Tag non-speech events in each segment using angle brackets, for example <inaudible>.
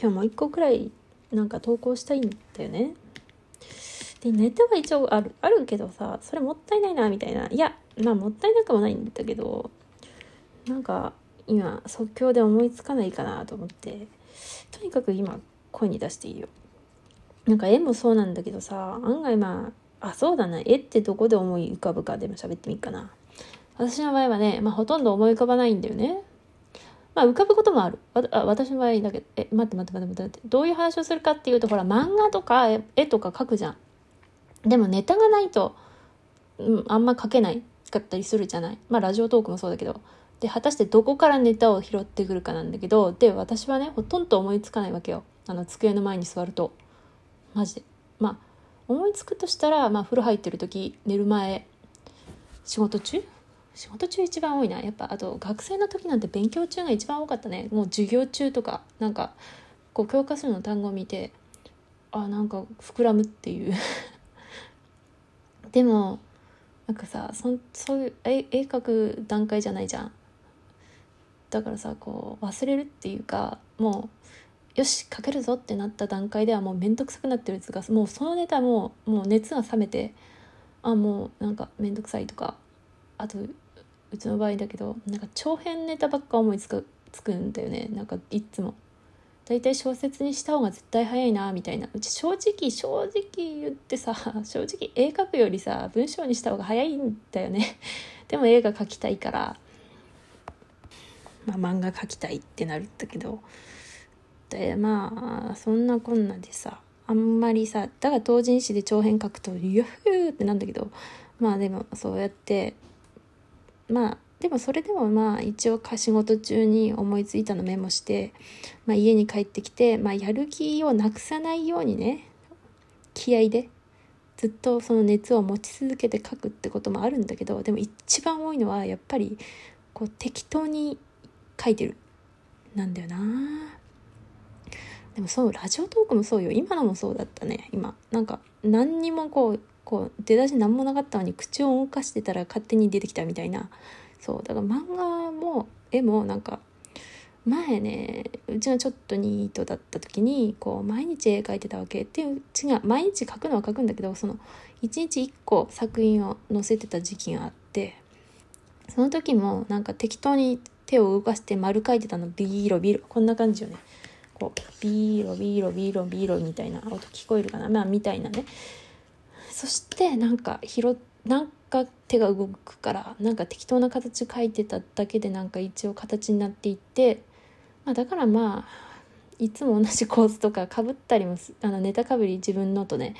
今日もう一個くらいなんか投稿したいんだよね。でネタは一応あるあるけどさそれもったいないなみたいな。いやまあもったいなくもないんだけどなんか今即興で思いつかないかなと思ってとにかく今声に出していいよ。なんか絵もそうなんだけどさ案外まああそうだな絵ってどこで思い浮かぶかでも喋ってみっかな。私の場合はね、まあ、ほとんど思い浮かばないんだよね。まあ浮かぶこともある。わあ私の場合だけどえ待って待って待って待って。どういう話をするかっていうとほら漫画とか絵とか描くじゃん。でもネタがないと、うん、あんま描けないかったりするじゃない。まあラジオトークもそうだけど。で果たしてどこからネタを拾ってくるかなんだけどで私はねほとんど思いつかないわけよ。あの机の前に座ると。マジで。まあ思いつくとしたら、まあ、風呂入ってる時寝る前仕事中？仕事中一番多いな。やっぱあと学生の時なんて勉強中が一番多かったね。もう授業中とかなんかこう教科書の単語を見てあなんか膨らむっていう。<laughs> でもなんかさそそういう絵絵描く段階じゃないじゃん。だからさこう忘れるっていうかもうよし書けるぞってなった段階ではもう面倒くさくなってるやつがもうそのネタももう熱が冷めてあもうなんか面倒くさいとかあとうちの場合だけどなんか長編ネタばっか思いつくつくんだよね。なんかいつも。大体小説にした方が絶対早いなみたいな。うち正直正直言ってさ <laughs> 正直絵描くよりさ文章にした方が早いんだよね。<laughs> でも映画描きたいから。まあ漫画描きたいってなるんだけど。でまあそんなこんなでさあんまりさだから同人誌で長編書くと「ユッフー!」ってなんだけど。まあでもそうやってまあでもそれでもまあ一応仕事中に思いついたのメモして、まあ、家に帰ってきて、まあ、やる気をなくさないようにね気合でずっとその熱を持ち続けて書くってこともあるんだけどでも一番多いのはやっぱりこう適当に書いてる。なんだよな。でもそうラジオトークもそうよ。今のもそうだったね。今。なんか何にもこうこう出だし何もなかったのに口を動かしてたら勝手に出てきたみたいな。そうだから漫画も絵もなんか前ねうちがちょっとニートだった時にこう毎日絵描いてたわけっていう違う毎日描くのは描くんだけどその一日一個作品を載せてた時期があってその時もなんか適当に手を動かして丸描いてたのビーロビーロこんな感じよね。こうビーロビーロビーロビーロみたいな音聞こえるかな？まあみたいなね。そしてなんか拾なんか手が動くからなんか適当な形描いてただけでなんか一応形になっていって、まあ、だからまあいつも同じ構図とかかぶったりもあのネタかぶり自分のとね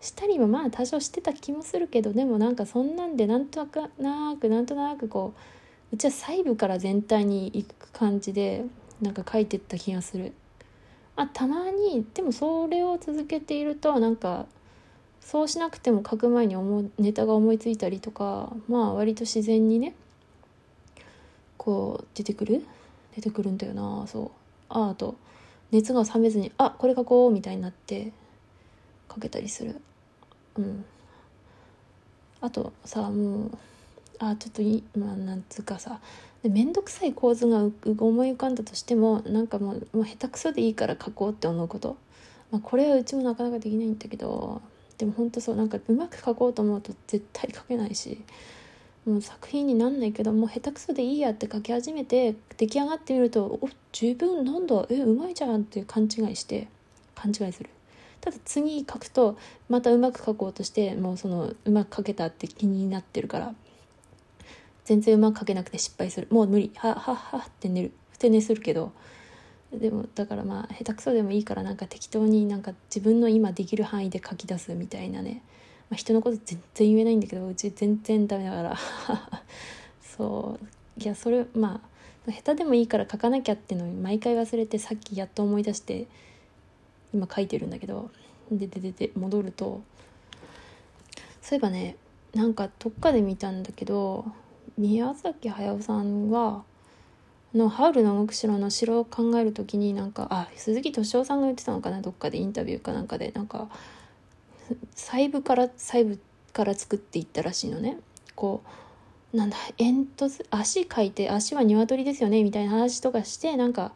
したりもまあ多少してた気もするけどでもなんかそんなんでなんとなくなんとなくこううちは細部から全体にいく感じでなんか書いてった気がする。あたまにでもそれを続けているとなんかそうしなくても書く前に思ネタが思いついたりとかまあ割と自然にねこう出てくる？出てくるんだよなそう。ああと熱が冷めずにあこれ書こうみたいになって書けたりする。うん。あとさもうあちょっといいまあなんつうかさ面倒くさい構図が思い浮かんだとしてもなんかもうもう下手くそでいいから書こうって思うこと、まあ、これはうちもなかなかできないんだけどでも本当そうなんかうまく書こうと思うと絶対書けないしもう作品になんないけどもう下手くそでいいやって書き始めて出来上がってみるとお自分なんだ。えうまいじゃんって勘違いして勘違いする。ただ次書くとまたうまく書こうとしてもうそのうまく書けたって気になってるから全然うまく書けなくて失敗する。もう無理。はははって寝る。ふて寝するけどでもだからまあ下手くそでもいいからなんか適当になんか自分の今できる範囲で書き出すみたいなね、まあ、人のこと全然言えないんだけどうち全然ダメだから。<laughs> そう。いやそれまあ下手でもいいから書かなきゃっていうのを毎回忘れてさっきやっと思い出して今書いてるんだけど。でででで戻ると。そういえばねなんかどっかで見たんだけど宮崎駿さんはの「ハウルの動く城」の城を考える時になんかあ鈴木敏夫さんが言ってたのかなどっかでインタビューかなんかでなんか細部から細部から作っていったらしいのね。こうなんだ煙突足描いて足は鶏ですよねみたいな話とかしてなんか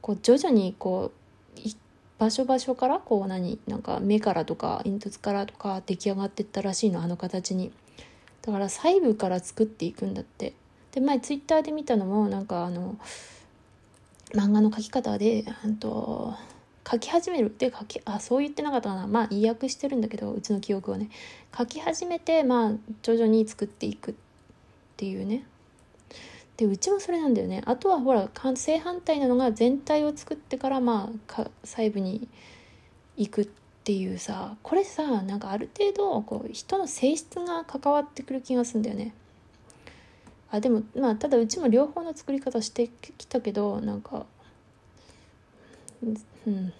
こう徐々にこう場所場所からこう何なんか目からとか煙突からとか出来上がっていったらしいのあの形に。だから細部から作っていくんだって。で前ツイッターで見たのもなんかあの漫画の描き方でうんと書き始めるで書きあそう言ってなかったかな。まあ意訳してるんだけどうちの記憶をね。書き始めてまあ徐々に作っていくっていうね。でうちもそれなんだよね。あとはほら正反対なのが全体を作ってからまあ細部に行くっていうさ。これさなんかある程度こう人の性質が関わってくる気がするんだよね。あでもまあただうちも両方の作り方してきたけどなんかうん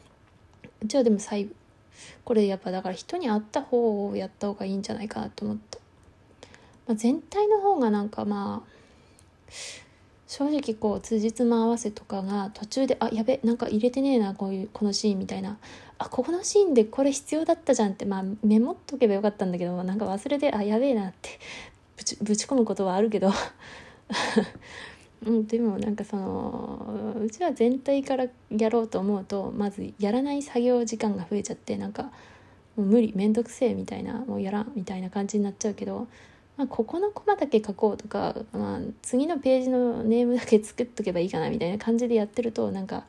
うちはでも細部これやっぱだから人に合った方をやった方がいいんじゃないかなと思った、まあ、全体の方がなんかまあ正直こう辻褄合わせとかが途中であやべなんか入れてねえなこういうこのシーンみたいな。あここのシーンでこれ必要だったじゃんってまあメモっとけばよかったんだけどなんか忘れてあやべえなって。ぶちぶち込むことはあるけど。<laughs> うん、でもなんかそのうちは全体からやろうと思うとまずやらない作業時間が増えちゃってなんかもう無理面倒くせえみたいなもうやらんみたいな感じになっちゃうけどまあ、ここのコマだけ書こうとか、まあ、次のページのネームだけ作っとけばいいかなみたいな感じでやってるとなんか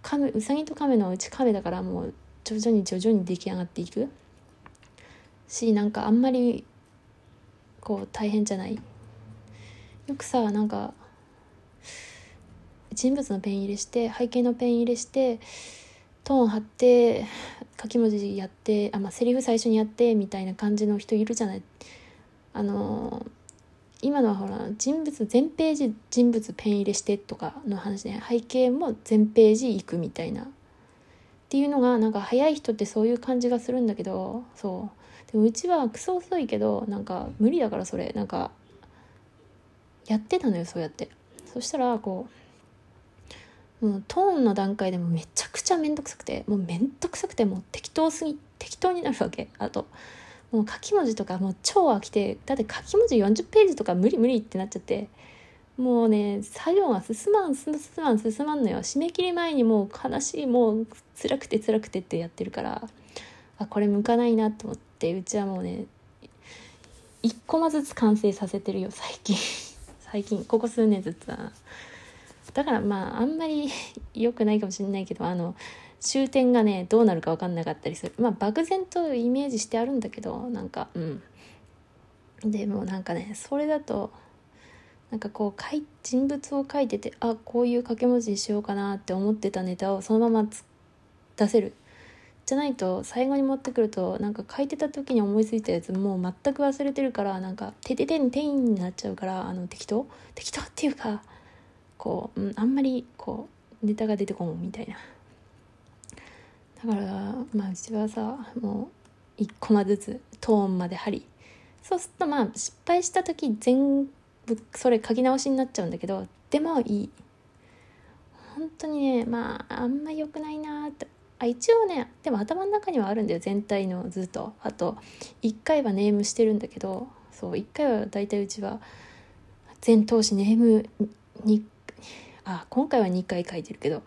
亀うさぎと亀のうち亀だからもう徐々に徐々に出来上がっていく。しなんかあんまりこう大変じゃない。よくさなんか人物のペン入れして背景のペン入れしてトーン貼って書き文字やってあ、まあ、セリフ最初にやってみたいな感じの人いるじゃない。あの今のはほら人物全ページ人物ペン入れしてとかの話ね。背景も全ページ行くみたいな。っていうのがなんか早い人ってそういう感じがするんだけどそう。でもうちはクソ遅いけどなんか無理だからそれ。なんかやってたのよそうやって。そしたらこうもうトーンの段階でもめちゃくちゃ面倒くさくてもう面倒くさくてもう適当すぎ適当になるわけ。あともう書き文字とかもう超飽きてだって書き文字40ページとか無理無理ってなっちゃって。もうね作業が進まん進まん進まんのよ。締め切り前にもう悲しいもう辛くて辛くてってやってるからあこれ向かないなと思ってうちはもうね1コマずつ完成させてるよ最近。<laughs> 最近ここ数年ずつは。だからまああんまり <laughs> 良くないかもしれないけどあの終点がねどうなるか分かんなかったりする。まあ漠然とイメージしてあるんだけどなんかうん。でもなんかねそれだとなんかこう人物を描いててあこういう掛け文字にしようかなって思ってたネタをそのまま出せる。じゃないと最後に持ってくるとなんか書いてた時に思いついたやつもう全く忘れてるからなんか「てててんてん」になっちゃうからあの適当。適当っていうかこう、うん、あんまりこうネタが出てこんみたいな。だからまあうちはさもう1コマずつトーンまで貼り。そうするとまあ失敗した時全それ書き直しになっちゃうんだけどでもいい。本当にねまああんま良くないなって。あ一応ねでも頭の中にはあるんだよ全体の図と。あと1回はネームしてるんだけどそう1回は大体うちは全投資ネームにあ今回は2回書いてるけど。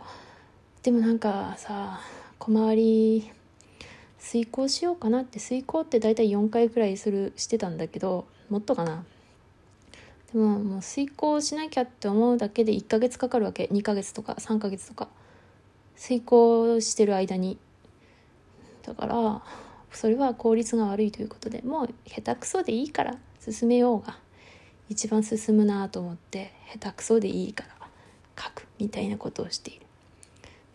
でもなんかさ小回り遂行しようかなって遂行って大体4回くらいするしてたんだけどもっとかな。でももう遂行しなきゃって思うだけで1ヶ月かかるわけ。2ヶ月とか3ヶ月とか。遂行してる間に。だからそれは効率が悪いということで。もう下手くそでいいから。進めようが。一番進むなと思って下手くそでいいから。書くみたいなことをしている。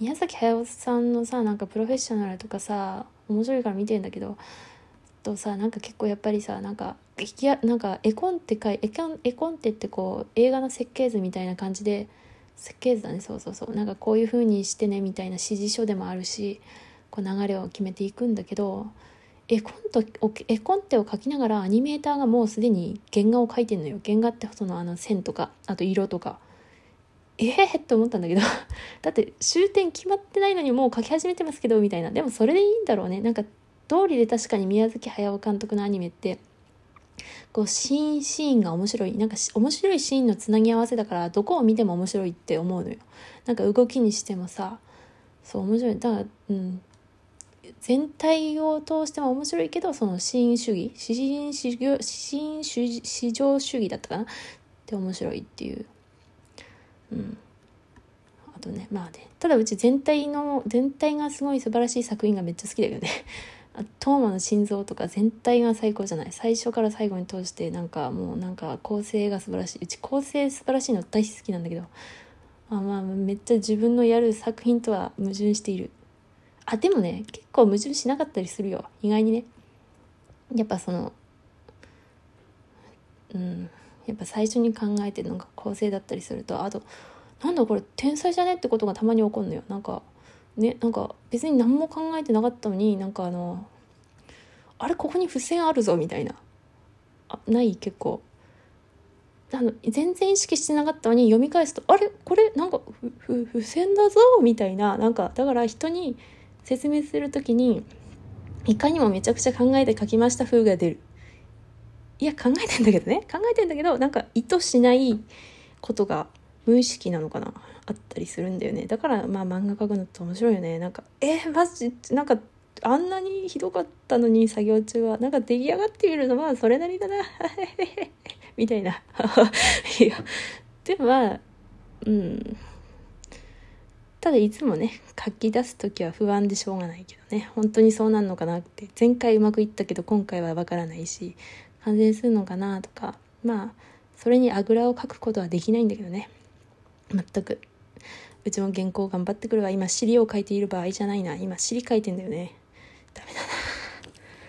宮崎駿さんのさなんかプロフェッショナルとかさ面白いから見てんだけどとさなんか結構やっぱりさなんかいやなんか絵コンテ絵コンテってこう映画の設計図みたいな感じで設計図だね。そうそうそう。なんかこういう風にしてねみたいな指示書でもあるしこう流れを決めていくんだけど絵コント絵コンテを描きながらアニメーターがもうすでに原画を描いてんのよ。原画ってそのあの線とかあと色とか。ええー、って思ったんだけど。だって終点決まってないのにもう書き始めてますけどみたいな。でもそれでいいんだろうね。なんか通りで確かに宮崎駿監督のアニメってこうシーンシーンが面白い。なんか面白いシーンのつなぎ合わせだからどこを見ても面白いって思うのよ。なんか動きにしてもさそう面白い。だからうん。全体を通しても面白いけどその新主義新市場新市場主義だったかな？って面白いっていう。うん。あとねまあね。ただうち全体の全体がすごい素晴らしい作品がめっちゃ好きだけどね。トーマの心臓とか全体が最高じゃない？最初から最後に通してなんかもうなんか構成が素晴らしい。うち構成素晴らしいの大好きなんだけど。あまあめっちゃ自分のやる作品とは矛盾している。あでもね結構矛盾しなかったりするよ。意外にね。やっぱそのうん。やっぱ最初に考えてるのが構成だったりするとあとなんだこれ天才じゃね？ってことがたまに起こるのよ。なんかねなんか別に何も考えてなかったのになんかあのあれここに付箋あるぞみたいな。あない結構。あの全然意識してなかったのに読み返すとあれ？これ？なんかふ付箋だぞみたいな。なんかだから人に説明する時にいかにもめちゃくちゃ考えて書きました風が出る。いや考えてんだけどね。考えてんだけどなんか意図しないことが無意識なのかな。あったりするんだよね。だからまあ漫画描くのって面白いよね。なんかえー、マジ？なんかあんなにひどかったのに作業中はなんか出来上がっているのはそれなりだな。<laughs> みたいな。<laughs> いやでもまあうん。ただいつもね書き出す時は不安でしょうがないけどね。本当にそうなんのかなって。前回うまくいったけど今回はわからないし完成するのかなとか。まあそれにあぐらをかくことはできないんだけどね。全く。うちも原稿頑張ってくるわ。今尻を書いている場合じゃないな。今尻書いてんだよね。ダメだな。